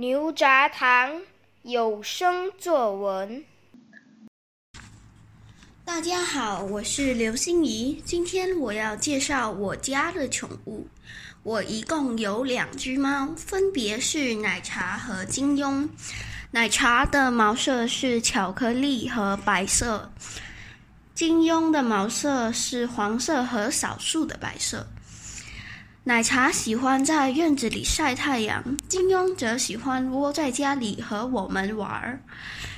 牛轧糖有声作文。大家好，我是刘心怡。今天我要介绍我家的宠物。我一共有两只猫，分别是奶茶和金庸。奶茶的毛色是巧克力和白色，金庸的毛色是黄色和少数的白色。奶茶喜欢在院子里晒太阳，金庸则喜欢窝在家里和我们玩儿。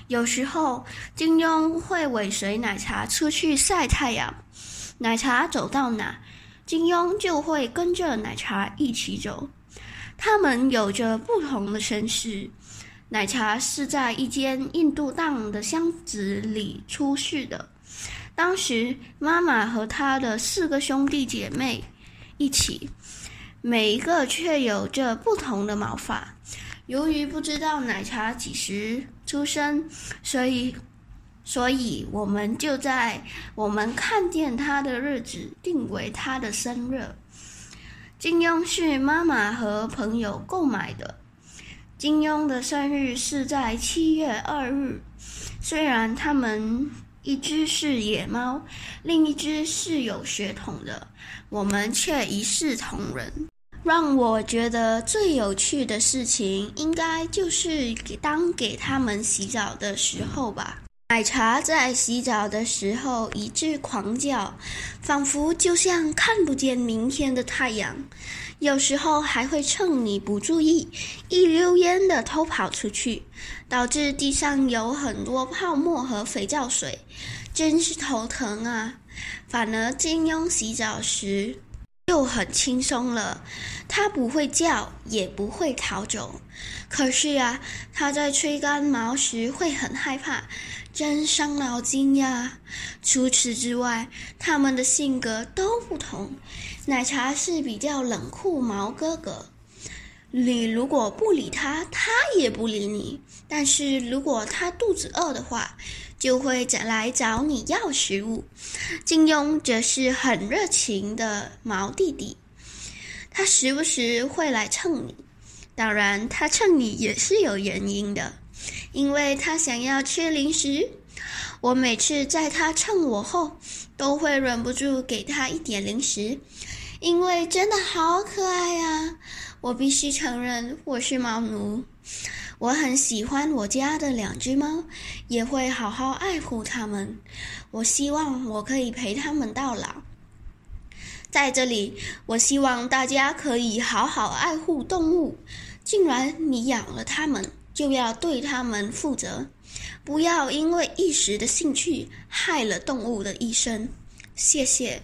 有时候，金庸会尾随奶茶出去晒太阳，奶茶走到哪，金庸就会跟着奶茶一起走。他们有着不同的身世。奶茶是在一间印度档的箱子里出世的，当时妈妈和她的四个兄弟姐妹一起。每一个却有着不同的毛发。由于不知道奶茶几时出生，所以，所以我们就在我们看见它的日子定为它的生日。金庸是妈妈和朋友购买的。金庸的生日是在七月二日。虽然他们一只是野猫，另一只是有血统的，我们却一视同仁。让我觉得最有趣的事情，应该就是给当给他们洗澡的时候吧。奶茶在洗澡的时候一直狂叫，仿佛就像看不见明天的太阳。有时候还会趁你不注意，一溜烟的偷跑出去，导致地上有很多泡沫和肥皂水，真是头疼啊！反而金庸洗澡时。就很轻松了，它不会叫，也不会逃走。可是啊，它在吹干毛时会很害怕，真伤脑筋呀。除此之外，它们的性格都不同。奶茶是比较冷酷毛哥哥，你如果不理它，它也不理你。但是如果它肚子饿的话，就会再来找你要食物。金庸则是很热情的毛弟弟，他时不时会来蹭你。当然，他蹭你也是有原因的，因为他想要吃零食。我每次在他蹭我后，都会忍不住给他一点零食，因为真的好可爱呀！我必须承认，我是猫奴。我很喜欢我家的两只猫，也会好好爱护它们。我希望我可以陪它们到老。在这里，我希望大家可以好好爱护动物。既然你养了它们，就要对它们负责，不要因为一时的兴趣害了动物的一生。谢谢。